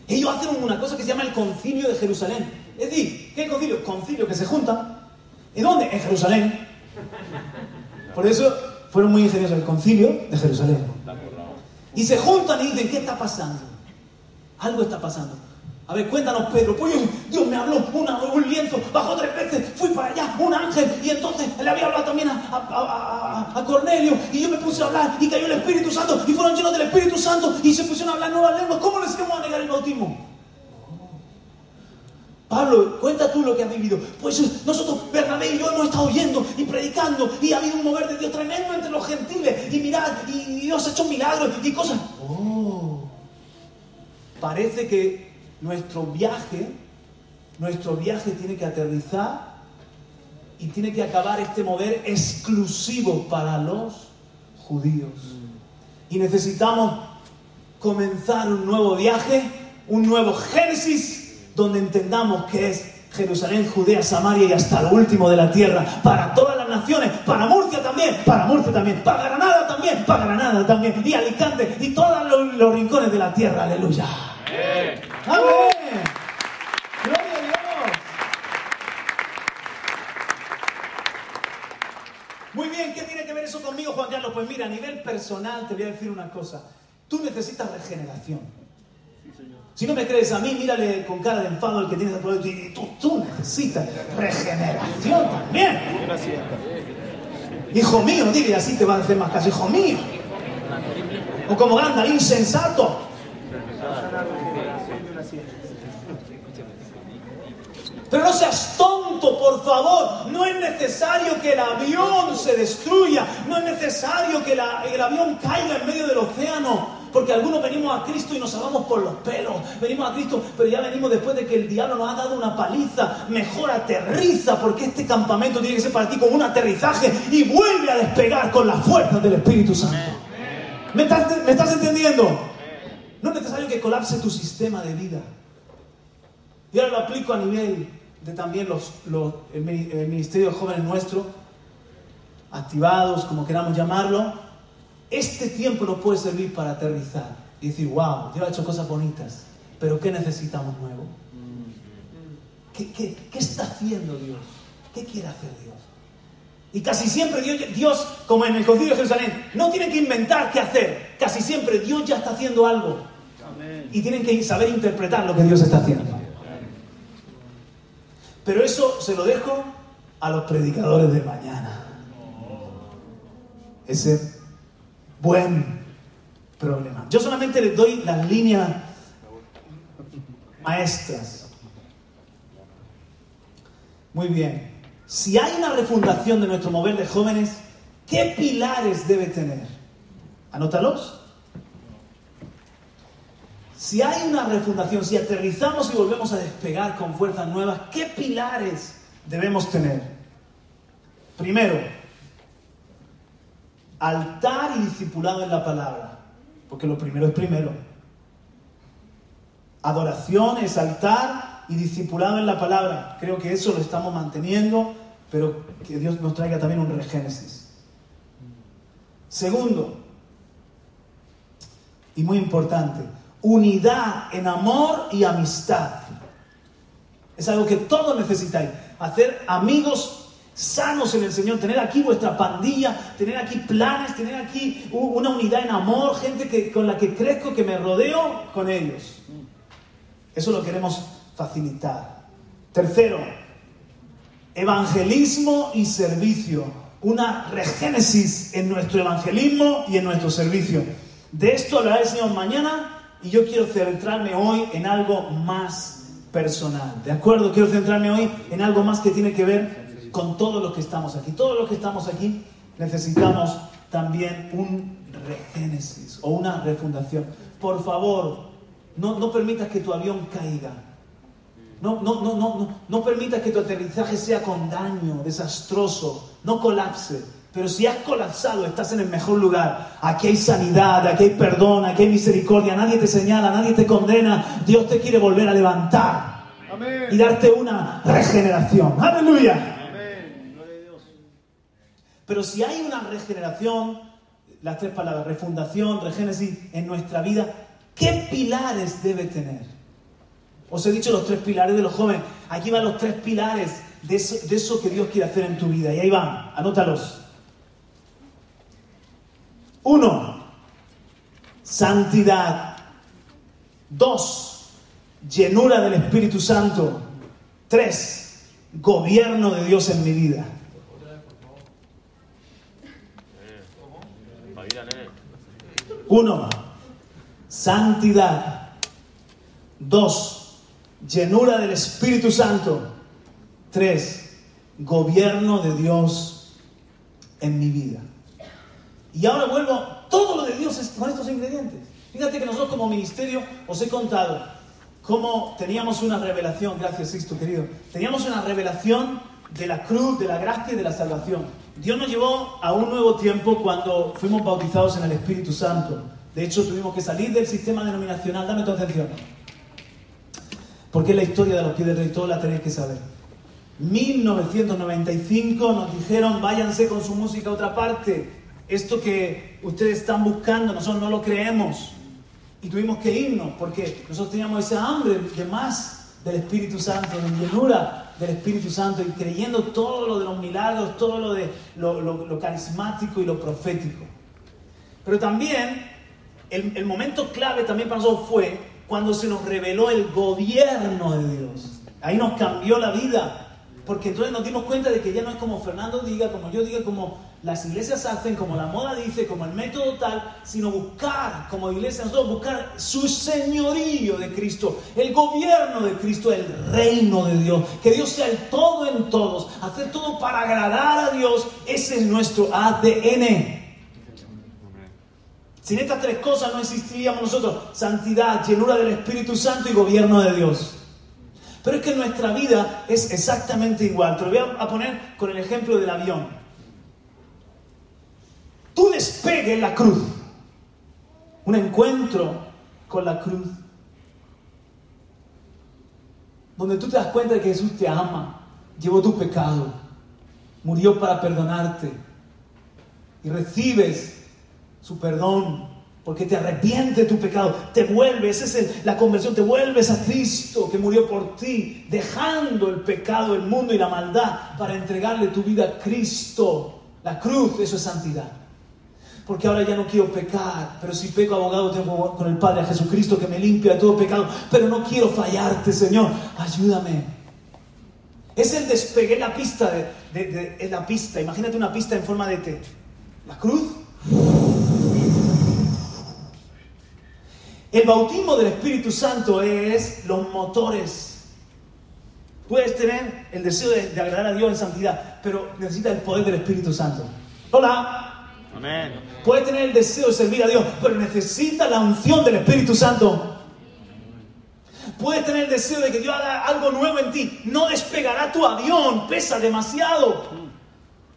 Ellos hacen una cosa que se llama el concilio de Jerusalén. Es decir, ¿qué concilio? Concilio que se juntan ¿Y dónde? En Jerusalén. Por eso fueron muy ingeniosos el concilio de Jerusalén. Y se juntan y dicen, ¿qué está pasando? Algo está pasando. A ver, cuéntanos, Pedro. Pues Dios me habló un lienzo, bajó tres veces, fui para allá, un ángel, y entonces le había hablado también a, a, Cornelio, y yo me puse a hablar, y cayó el Espíritu Santo, y fueron llenos del Espíritu Santo, y se pusieron a hablar nuevas lenguas. ¿Cómo les íbamos a negar el bautismo? Pablo, cuenta tú lo que has vivido. Pues nosotros, Bernabé y yo, hemos estado oyendo y predicando y ha habido un mover de Dios tremendo entre los gentiles. Y mirad, y Dios ha hecho milagros y cosas. Oh, parece que nuestro viaje, nuestro viaje tiene que aterrizar y tiene que acabar este mover exclusivo para los judíos. Y necesitamos comenzar un nuevo viaje, un nuevo Génesis donde entendamos que es Jerusalén, Judea, Samaria y hasta lo último de la tierra, para todas las naciones, para Murcia también, para Murcia también, para Granada también, para Granada también, y Alicante y todos los, rincones de la tierra, aleluya. Amén. Gloria a Dios. Muy bien, ¿qué tiene que ver eso conmigo, Juan Carlos? Pues mira, a nivel personal te voy a decir una cosa. Tú necesitas regeneración. Si no me crees a mí, mírale con cara de enfado al que tienes a tu lado y tú, tú necesitas regeneración también. Hijo mío, dile así te va a hacer más caso, hijo mío. O como anda, insensato. Pero no seas tonto, por favor. No es necesario que el avión se destruya. No es necesario que el avión caiga en medio del océano. Porque algunos venimos a Cristo y nos salvamos por los pelos. Venimos a Cristo, pero ya venimos después de que el diablo nos ha dado una paliza. Mejor aterriza, porque este campamento tiene que ser para ti como un aterrizaje y vuelve a despegar con la fuerza del Espíritu Santo. ¿Me estás, entendiendo? No es necesario que colapse tu sistema de vida. Y ahora lo aplico a nivel de también los, el ministerio de jóvenes nuestro, activados, como queramos llamarlo este tiempo nos puede servir para aterrizar y decir, wow, Dios ha hecho cosas bonitas, pero ¿qué necesitamos nuevo? ¿Qué, qué, qué está haciendo Dios? ¿Qué quiere hacer Dios? Y casi siempre Dios, Dios, como en el concilio de Jerusalén, no tienen que inventar qué hacer. Casi siempre Dios ya está haciendo algo. Y tienen que saber interpretar lo que Dios está haciendo. Pero eso se lo dejo a los predicadores de mañana. Ese buen problema. Yo solamente les doy las líneas maestras. Muy bien. Si hay una refundación de nuestro mover de jóvenes, ¿qué pilares debe tener? Anótalos. Si hay una refundación, si aterrizamos y volvemos a despegar con fuerzas nuevas, ¿qué pilares debemos tener? Primero, altar y discipulado en la palabra, porque lo primero es primero. Adoración es altar y discipulado en la palabra. Creo que eso lo estamos manteniendo, pero que Dios nos traiga también un regénesis. Segundo, y muy importante, unidad en amor y amistad. Es algo que todos necesitáis. Hacer amigos sanos en el Señor, tener aquí vuestra pandilla, tener aquí planes, tener aquí una unidad en amor, gente que, con la que crezco, que me rodeo con ellos. Eso lo queremos facilitar. Tercero, evangelismo y servicio. Una regénesis en nuestro evangelismo y en nuestro servicio. De esto hablará el Señor mañana y yo quiero centrarme hoy en algo más personal. ¿De acuerdo? Quiero centrarme hoy en algo más que tiene que ver con todos los que estamos aquí. Todos los que estamos aquí necesitamos también un regénesis o una refundación. Por favor, no, no permitas que tu avión caiga. No, no, no, no, no permitas que tu aterrizaje sea con daño, desastroso, no colapse. Pero si has colapsado, estás en el mejor lugar. Aquí hay sanidad, aquí hay perdón, aquí hay misericordia. Nadie te señala, nadie te condena. Dios te quiere volver a levantar y darte una regeneración. Aleluya. Pero si hay una regeneración, las tres palabras, refundación, regénesis en nuestra vida, ¿qué pilares debe tener? Os he dicho los tres pilares de los jóvenes. Aquí van los tres pilares de eso, de eso que Dios quiere hacer en tu vida. Y ahí van, anótalos. Uno, santidad. Dos, llenura del Espíritu Santo. Tres, gobierno de Dios en mi vida. Uno, santidad. Dos, llenura del Espíritu Santo. Tres, gobierno de Dios en mi vida. Y ahora vuelvo, todo lo de Dios es con estos ingredientes. Fíjate que nosotros como ministerio os he contado cómo teníamos una revelación, gracias Sixto querido, teníamos una revelación de la cruz, de la gracia y de la salvación. Dios nos llevó a un nuevo tiempo cuando fuimos bautizados en el Espíritu Santo. De hecho, tuvimos que salir del sistema denominacional. Dame tu atención. Porque la historia de los pies del rey, todo la tenéis que saber. 1995 nos dijeron, váyanse con su música a otra parte esto que ustedes están buscando, nosotros no lo creemos. Y tuvimos que irnos porque nosotros teníamos esa hambre de más del Espíritu Santo, de llenura del Espíritu Santo y creyendo todo lo de los milagros, todo lo de lo, carismático y lo profético. Pero también el, el momento clave también para nosotros fue cuando se nos reveló el gobierno de Dios. Ahí nos cambió la vida. Porque entonces nos dimos cuenta de que ya no es como Fernando diga, como yo diga, como las iglesias hacen, como la moda dice, como el método tal, sino buscar como iglesia, nosotros buscar su señorío de Cristo, el gobierno de Cristo, el reino de Dios, que Dios sea el todo en todos, hacer todo para agradar a Dios, ese es nuestro ADN. Sin estas tres cosas no existiríamos nosotros, santidad, llenura del Espíritu Santo y gobierno de Dios. Pero es que nuestra vida es exactamente igual. Te lo voy a poner con el ejemplo del avión tu despegue la cruz, un encuentro con la cruz, donde tú te das cuenta de que Jesús te ama, llevó tu pecado, murió para perdonarte y recibes su perdón Porque te arrepiente de tu pecado, te vuelves, esa es la conversión, te vuelves a Cristo que murió por ti, dejando el pecado, el mundo y la maldad para entregarle tu vida a Cristo. La cruz, eso es santidad. Porque ahora ya no quiero pecar, pero si peco abogado tengo con el Padre a Jesucristo que me limpia de todo pecado, pero no quiero fallarte, Señor, ayúdame. Es el despegue, la pista, de, la pista, imagínate una pista en forma de T. La cruz El bautismo del Espíritu Santo es los motores. Puedes tener el deseo de, agradar a Dios en santidad, pero necesitas el poder del Espíritu Santo. Hola. Amén. Puedes tener el deseo de servir a Dios, pero necesitas la unción del Espíritu Santo. Puedes tener el deseo de que Dios haga algo nuevo en ti. No despegará tu avión, pesa demasiado.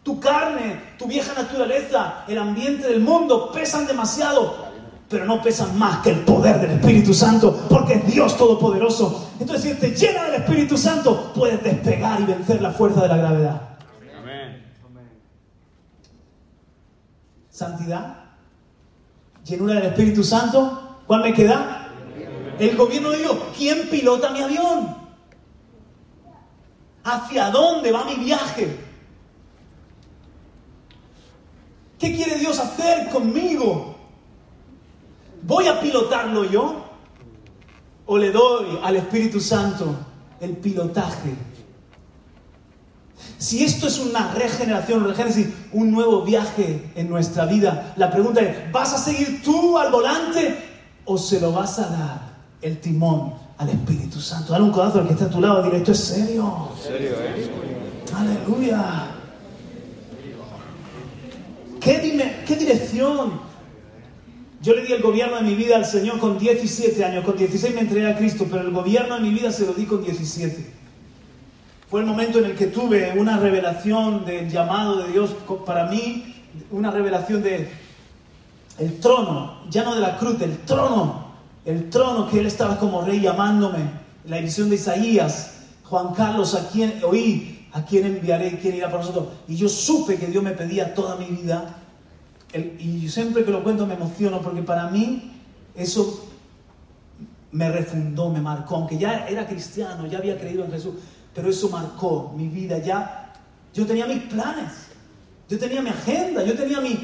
Tu carne, tu vieja naturaleza, el ambiente del mundo pesan demasiado pero no pesan más que el poder del Espíritu Santo, porque es Dios Todopoderoso. Entonces, si te llena del Espíritu Santo, puedes despegar y vencer la fuerza de la gravedad. Amén. Santidad, llenura del Espíritu Santo. ¿Cuál me queda? El gobierno de Dios. ¿Quién pilota mi avión? ¿Hacia dónde va mi viaje? ¿Qué quiere Dios hacer conmigo? ¿Voy a pilotarlo yo? ¿O le doy al Espíritu Santo el pilotaje? Si esto es una regeneración, regénesis, un nuevo viaje en nuestra vida, la pregunta es, ¿vas a seguir tú al volante o se lo vas a dar el timón al Espíritu Santo? Dale un codazo al que está a tu lado dile, esto es serio. ¿Serio, eh? Aleluya. ¿Qué, ¿Qué dirección yo le di el gobierno de mi vida al Señor con 17 años, con 16 me entregué a Cristo, pero el gobierno de mi vida se lo di con 17. Fue el momento en el que tuve una revelación del llamado de Dios para mí, una revelación de el trono, ya no de la cruz, del trono, el trono que Él estaba como rey llamándome, la visión de Isaías, Juan Carlos, a quien oí, a quien enviaré, quién irá por nosotros. Y yo supe que Dios me pedía toda mi vida. Y siempre que lo cuento me emociono porque para mí eso me refundó, me marcó, aunque ya era cristiano, ya había creído en Jesús, pero eso marcó mi vida, ya yo tenía mis planes, yo tenía mi agenda, yo tenía mi,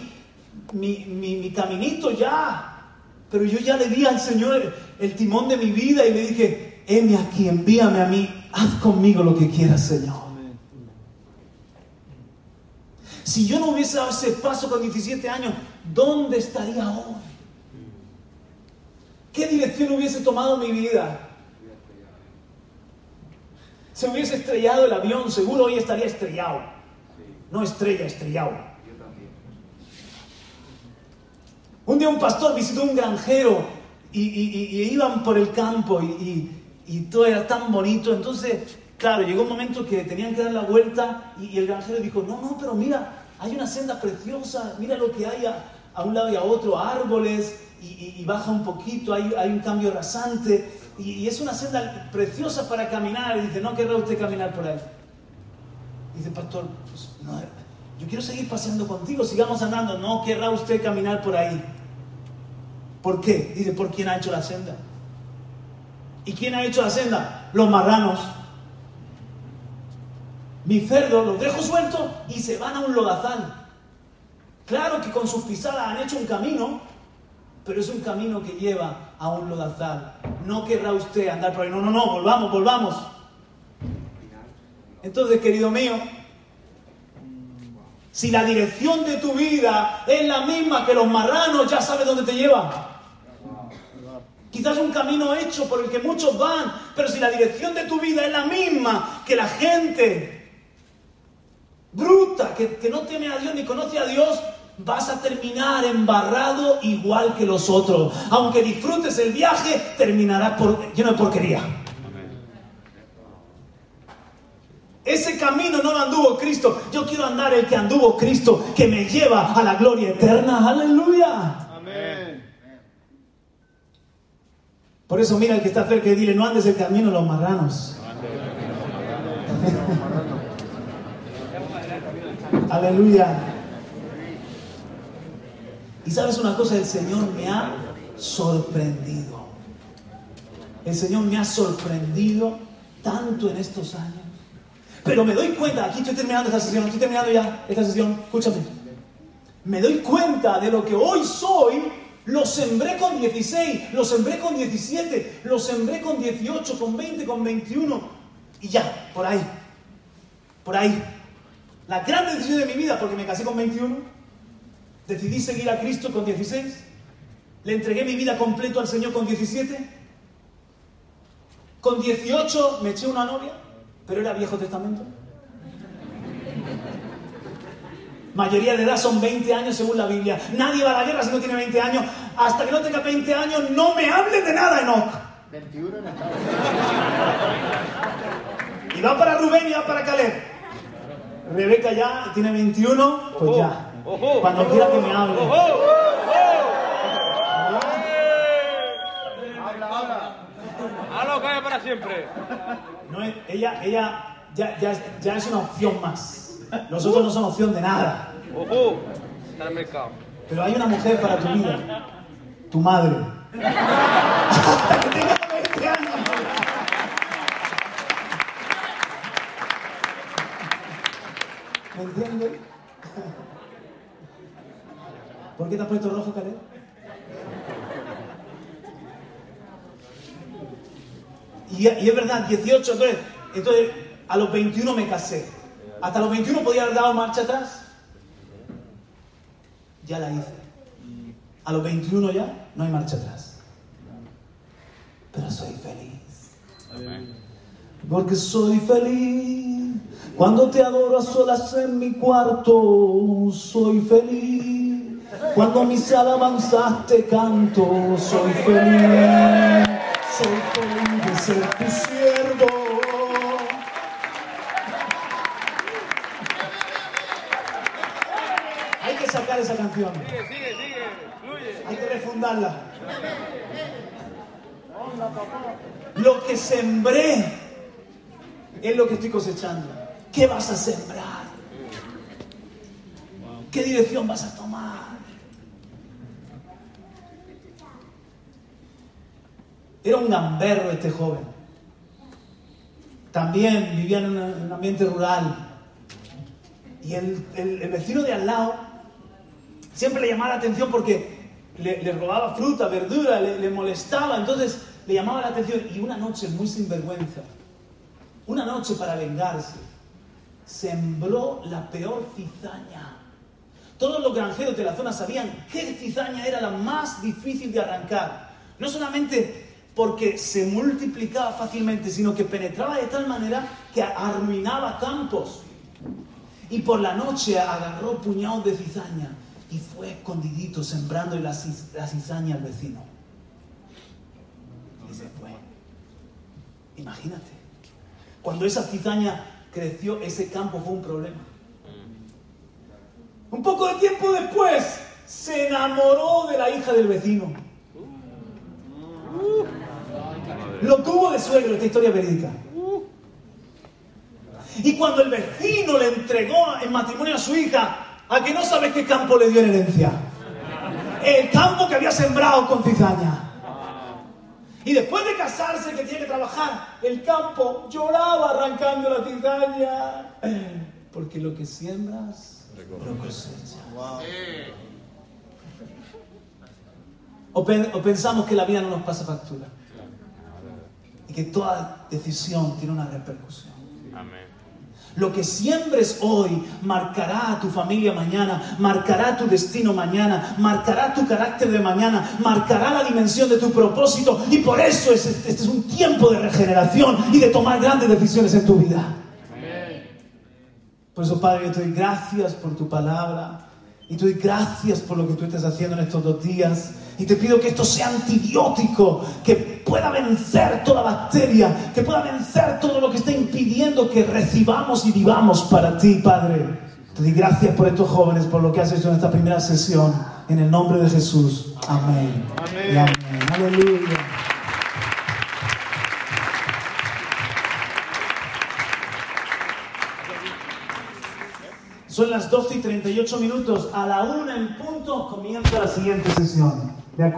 mi, mi, caminito ya, pero yo ya le di al Señor el, timón de mi vida y le dije, heme aquí, envíame a mí, haz conmigo lo que quieras, Señor. Si yo no hubiese dado ese paso con 17 años, ¿dónde estaría hoy? ¿Qué dirección hubiese tomado mi vida? Se hubiese estrellado el avión, seguro hoy estaría estrellado. No estrella, estrellado. Un día un pastor visitó un granjero y, iban por el campo y, y, todo era tan bonito. Entonces Claro, llegó un momento que tenían que dar la vuelta y, el granjero dijo, no, no, pero mira, hay una senda preciosa, mira lo que hay a, un lado y a otro, árboles, y, baja un poquito, hay, un cambio rasante, y, es una senda preciosa para caminar. Y dice, no querrá usted caminar por ahí. dice, pastor, pues, yo quiero seguir paseando contigo, sigamos andando, no querrá usted caminar por ahí. ¿Por qué? Dice, ¿por quién ha hecho la senda? ¿Y quién ha hecho la senda? Los marranos. Mi cerdo los dejo sueltos y se van a un lodazal. Claro que con sus pisadas han hecho un camino, pero es un camino que lleva a un lodazal. No querrá usted andar por ahí. No, no, no, volvamos, volvamos. Entonces, querido mío, si la dirección de tu vida es la misma que los marranos, ya sabes dónde te lleva. Quizás un camino hecho por el que muchos van, pero si la dirección de tu vida es la misma que la gente bruta, que, no teme a Dios ni conoce a Dios, vas a terminar embarrado igual que los otros. Aunque disfrutes el viaje, terminarás por, lleno de porquería. Ese camino no lo anduvo Cristo. Yo quiero andar el que anduvo Cristo, que me lleva a la gloria eterna. Aleluya. Amén. Por eso mira el que está cerca y dile, no andes el camino de los marranos. Aleluya. Y sabes una cosa, el Señor me ha sorprendido. El Señor me ha sorprendido tanto en estos años. Pero me doy cuenta, aquí estoy terminando esta sesión, estoy terminando ya esta sesión, escúchame. Me doy cuenta de lo que hoy soy, lo sembré con 16, lo sembré con 17, lo sembré con 18, con 20, con 21 y ya, por ahí. Por ahí. La gran decisión de mi vida, porque me casé con 21, decidí seguir a Cristo con 16, le entregué mi vida completo al Señor con 17, con 18 me eché una novia, pero era Viejo Testamento. Mayoría de edad son 20 años según la Biblia. Nadie va a la guerra si no tiene 20 años. Hasta que no tenga 20 años, no me hable de nada, Enoch. 21 en Estados Y va para Rubén y va para Caleb. Rebeca ya tiene 21, pues ya. Cuando quiera que me hable. Habla, habla. ¡Halo, cae para siempre! No ella ella ya, ya, ya es una opción más. Nosotros no somos opción de nada. ¡Ojo! Está en el mercado. Pero hay una mujer para tu vida. Tu madre. Hasta que tenga 20 años. ¿Me entiendes? ¿Por qué te has puesto rojo? Y, y es verdad, 18, entonces, entonces a los 21 me casé. Hasta los 21 podía haber dado marcha atrás. Ya la hice. A los 21 ya no hay marcha atrás. Pero soy feliz. Porque soy feliz. Cuando te adoro a solas en mi cuarto, soy feliz. Cuando mis alabanzas te canto, soy feliz. Soy feliz de ser tu siervo. Hay que sacar esa canción. Sigue, sigue, sigue. Fluye. Hay que refundarla. Lo que sembré es lo que estoy cosechando. ¿Qué vas a sembrar? ¿Qué dirección vas a tomar? Era un gamberro este joven. También vivía en un- en un ambiente rural. Y el, vecino de al lado siempre le llamaba la atención porque le, le robaba fruta, verdura, le, le molestaba, entonces le llamaba la atención. Y una noche, muy sinvergüenza, una noche para vengarse, sembró la peor cizaña. Todos los granjeros de la zona sabían qué cizaña era la más difícil de arrancar. No solamente porque se multiplicaba fácilmente, sino que penetraba de tal manera que arruinaba campos. Y por la noche agarró puñados de cizaña y fue escondidito sembrando la, ciz- la cizaña al vecino. Y se fue. Imagínate. Cuando esa cizaña creció, ese campo fue un problema. Un poco de tiempo después, se enamoró de la hija del vecino. Lo tuvo de suegro, esta historia verídica. Y cuando el vecino le entregó en matrimonio a su hija, ¿a que no sabes qué campo le dio en herencia? El campo que había sembrado con cizaña. Y después de casarse, que tiene que trabajar, el campo lloraba arrancando la cizaña. Porque lo que siembras, lo cosechas. O, pen- o pensamos que la vida no nos pasa factura. Que toda decisión tiene una repercusión. Amén. Lo que siembres hoy marcará a tu familia mañana, marcará tu destino mañana, marcará tu carácter de mañana, marcará la dimensión de tu propósito. Y por eso es- este es un tiempo de regeneración y de tomar grandes decisiones en tu vida. Por eso, Padre, yo te doy gracias por tu palabra. Y te doy gracias por lo que tú estás haciendo en estos dos días. Y te pido que esto sea antibiótico, que pueda vencer toda bacteria, que pueda vencer todo lo que está impidiendo que recibamos y vivamos para ti, Padre. Te doy gracias por estos jóvenes, por lo que has hecho en esta primera sesión. En el nombre de Jesús. Amén. Amén. Y amén. Aleluya. Son las 12 y 38 minutos. A la una en punto comienza la siguiente sesión.